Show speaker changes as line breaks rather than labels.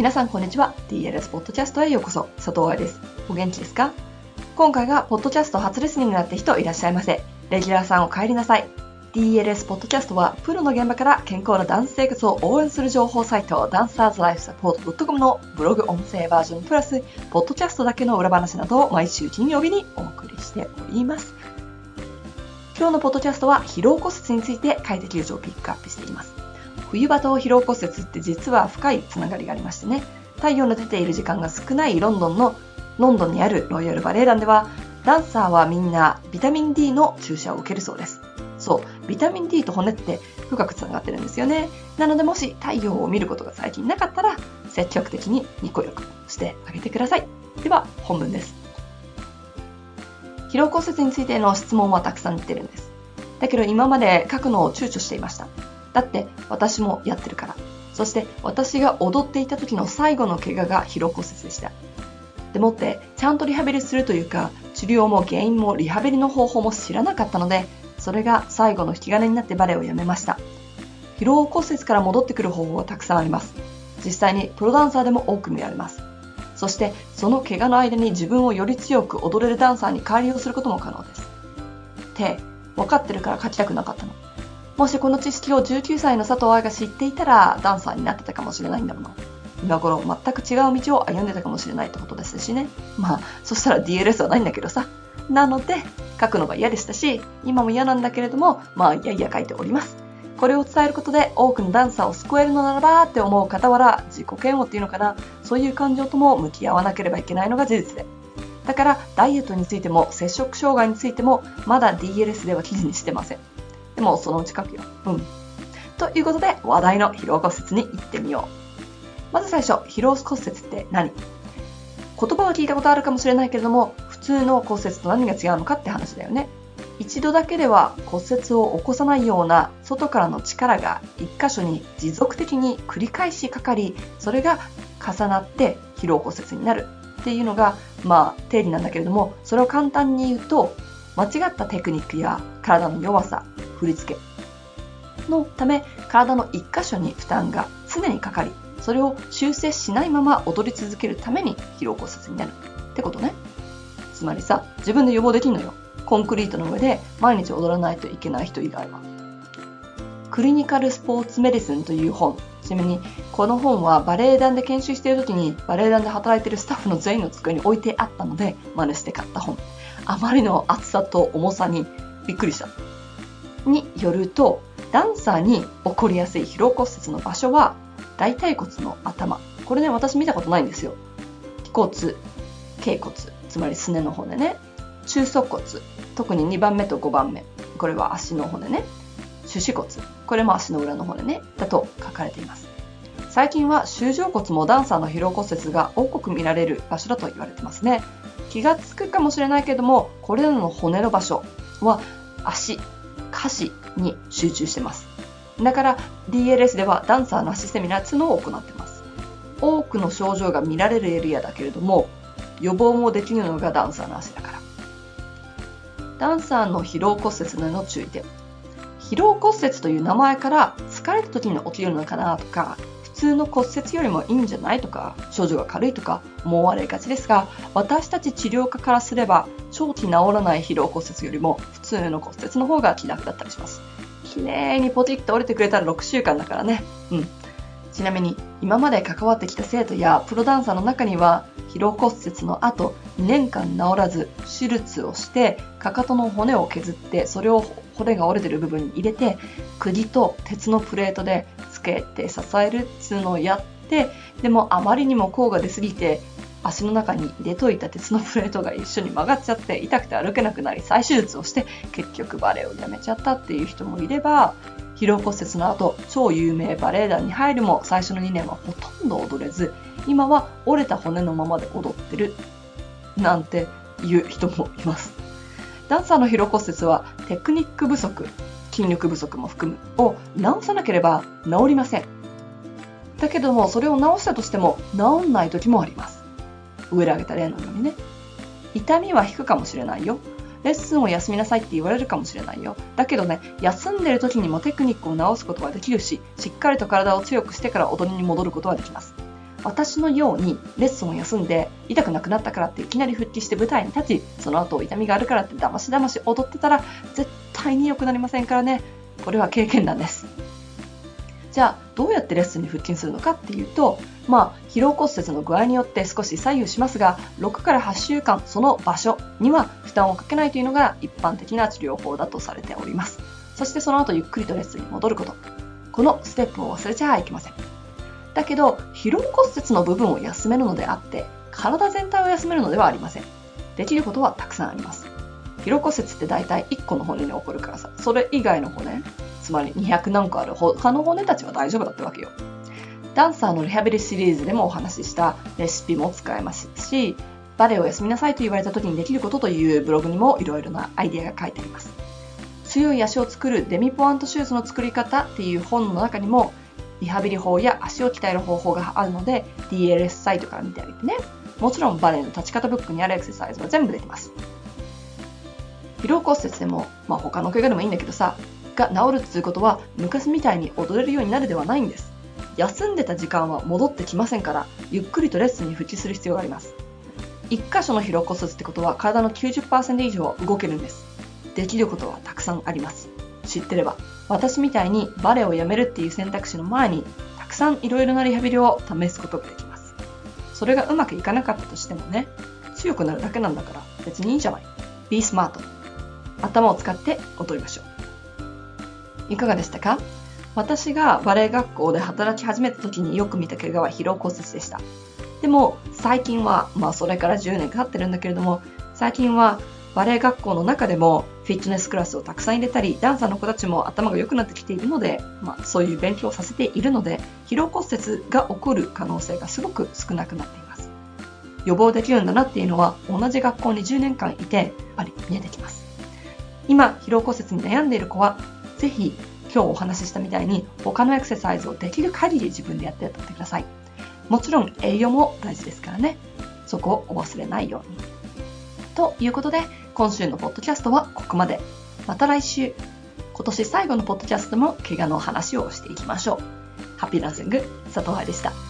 皆さんこんにちは。DLS ポッドキャストへようこそ。佐藤愛です。お元気ですか？今回がポッドキャスト初レスニングになって人いらっしゃいませ。レギュラーさんお帰りなさい。DLS ポッドキャストはプロの現場から健康なダンス生活を応援する情報サイトダンサーズライフサポート .com のブログ音声バージョンプラスポッドキャストだけの裏話などを毎週金曜日にお送りしております。今日のポッドキャストは疲労骨折について快適情をピックアップしています。冬場と疲労骨折って実は深いつながりがありましてね。太陽の出ている時間が少ないロンドンのロンドンにあるロイヤルバレエ団ではダンサーはみんなビタミン D の注射を受けるそうです。そうビタミン D と骨って深くつながってるんですよね。なのでもし太陽を見ることが最近なかったら積極的にニコ力してあげてください。では本文です。疲労骨折についての質問はたくさん来てるんです。だけど今まで書くのを躊躇していました。だって私もやってるから。そして私が踊っていた時の最後の怪我が疲労骨折でした。でもってちゃんとリハビリするというか治療も原因もリハビリの方法も知らなかったのでそれが最後の引き金になってバレエをやめました。疲労骨折から戻ってくる方法はたくさんあります。実際にプロダンサーでも多く見られます。そしてその怪我の間に自分をより強く踊れるダンサーに改良することも可能です。って分かってるから書きたくなかったの。もしこの知識を19歳の佐藤愛が知っていたらダンサーになってたかもしれないんだもの。今頃全く違う道を歩んでたかもしれないってことですしね。まあ、そしたら DLS はないんだけどさ。なので、書くのが嫌でしたし、今も嫌なんだけれども、まあ、いやいや書いております。これを伝えることで多くのダンサーを救えるのならばって思う傍ら、自己嫌悪っていうのかな、そういう感情とも向き合わなければいけないのが事実で。だから、ダイエットについても、摂食障害についても、まだ DLS では記事にしてません。でもそのうち書くよ。うん。ということで、話題の疲労骨折に行ってみよう。まず最初、疲労骨折って何？言葉は聞いたことあるかもしれないけれども、普通の骨折と何が違うのかって話だよね。一度だけでは骨折を起こさないような外からの力が一箇所に持続的に繰り返しかかり、それが重なって疲労骨折になるっていうのが、まあ、定理なんだけれども、それを簡単に言うと、間違ったテクニックや体の弱さ、振り付けのため体の一箇所に負担が常にかかりそれを修正しないまま踊り続けるために疲労骨折になるってことね。つまりさ自分で予防できんのよ。コンクリートの上で毎日踊らないといけない人以外は。クリニカルスポーツメディスンという本。ちなみにこの本はバレエ団で研修している時にバレエ団で働いてるスタッフの全員の机に置いてあったので真似して買った本。あまりの厚さと重さにびっくりした。によるとダンサーに起こりやすい疲労骨折の場所は大腿骨の頭。これね私見たことないんですよ。腓骨頸骨つまりすねの骨ね。中足骨特に2番目と5番目。これは足の骨ね。手指骨これも足の裏の骨ね。だと書かれています。最近は周状骨もダンサーの疲労骨折が多く見られる場所だと言われてますね。気がつくかもしれないけどもこれらの骨の場所は足。歌詞に集中してます。だから DLS ではダンサーの足セミナーっていうのを行ってます。多くの症状が見られるエリアだけれども、予防もできるのがダンサーの足だから。ダンサーの疲労骨折の注意点。疲労骨折という名前から疲れた時に起きるのかなとか、普通の骨折よりもいいんじゃないとか、症状が軽いとか思われがちですが、私たち治療家からすれば長期治らない疲労骨折よりも普通の骨折の方が気楽だったりします。綺麗にポティッと折れてくれたら6週間だからね。うん。ちなみに今まで関わってきた生徒やプロダンサーの中には疲労骨折の後2年間治らず手術をしてかかとの骨を削ってそれを骨が折れてる部分に入れて釘と鉄のプレートでつけて支えるっつうのをやってでもあまりにも甲が出すぎて足の中に入れといた鉄のプレートが一緒に曲がっちゃって痛くて歩けなくなり再手術をして結局バレエをやめちゃったっていう人もいれば疲労骨折の後超有名バレエ団に入るも最初の2年はほとんど踊れず今は折れた骨のままで踊ってるなんていう人もいます。ダンサーの疲労骨折はテクニック不足筋力不足も含むを治さなければ治りません。だけどもそれを治したとしても治んない時もあります。上で挙げた例のようにね。痛みは引くかもしれないよ。レッスンを休みなさいって言われるかもしれないよ。だけどね、休んでる時にもテクニックを直すことができるし、しっかりと体を強くしてから踊りに戻ることはできます。私のようにレッスンを休んで痛くなくなったからっていきなり復帰して舞台に立ちその後痛みがあるからってだましだまし踊ってたら絶対に良くなりませんからねこれは経験談ですじゃあどうやってレッスンに復帰するのかっていうとまあ疲労骨折の具合によって少し左右しますが6から8週間その場所には負担をかけないというのが一般的な治療法だとされております。そしてその後ゆっくりとレッスンに戻ること。このステップを忘れちゃいけません。だけど疲労骨折の部分を休めるのであって体全体を休めるのではありません。できることはたくさんあります。疲労骨折って大体1個の骨に起こるからさ。それ以外の骨つまり200何個ある他の骨たちは大丈夫だってわけよ。ダンサーのリハビリシリーズでもお話ししたレシピも使えますしバレエを休みなさいと言われた時にできることというブログにもいろいろなアイデアが書いてあります。強い足を作るデミポアントシューズの作り方っていう本の中にもリハビリ法や足を鍛える方法があるので DLS サイトから見てあげてね。もちろんバレエの立ち方ブックにあるエクササイズは全部出てます。疲労骨折でも、まあ、他の怪我でもいいんだけどさが治るっていうことは昔みたいに踊れるようになるではないんです。休んでた時間は戻ってきませんからゆっくりとレッスンに復帰する必要があります。1箇所の疲労骨折ってことは体の90%以上は動けるんです。できることはたくさんあります。知ってれば私みたいにバレエをやめるっていう選択肢の前にたくさんいろいろなリハビリを試すことができます。それがうまくいかなかったとしてもね強くなるだけなんだから別にいいじゃない。Be smart 頭を使って踊りましょう。いかがでしたか？私がバレエ学校で働き始めた時によく見た怪我は疲労骨折でしたでも最近はまあそれから10年経ってるんだけれども最近はバレエ学校の中でもフィットネスクラスをたくさん入れたり、ダンサーの子たちも頭が良くなってきているので、まあ、そういう勉強をさせているので、疲労骨折が起こる可能性がすごく少なくなっています。予防できるんだなっていうのは、同じ学校に10年間いて、やっぱり見えてきます。今、疲労骨折に悩んでいる子は、ぜひ今日お話ししたみたいに他のエクササイズをできる限り自分でやってやってください。もちろん栄養も大事ですからね。そこをお忘れないように。ということで、今週のポッドキャストはここまで。また来週、今年最後のポッドキャストも怪我の話をしていきましょう。ハッピーランシング、佐藤愛でした。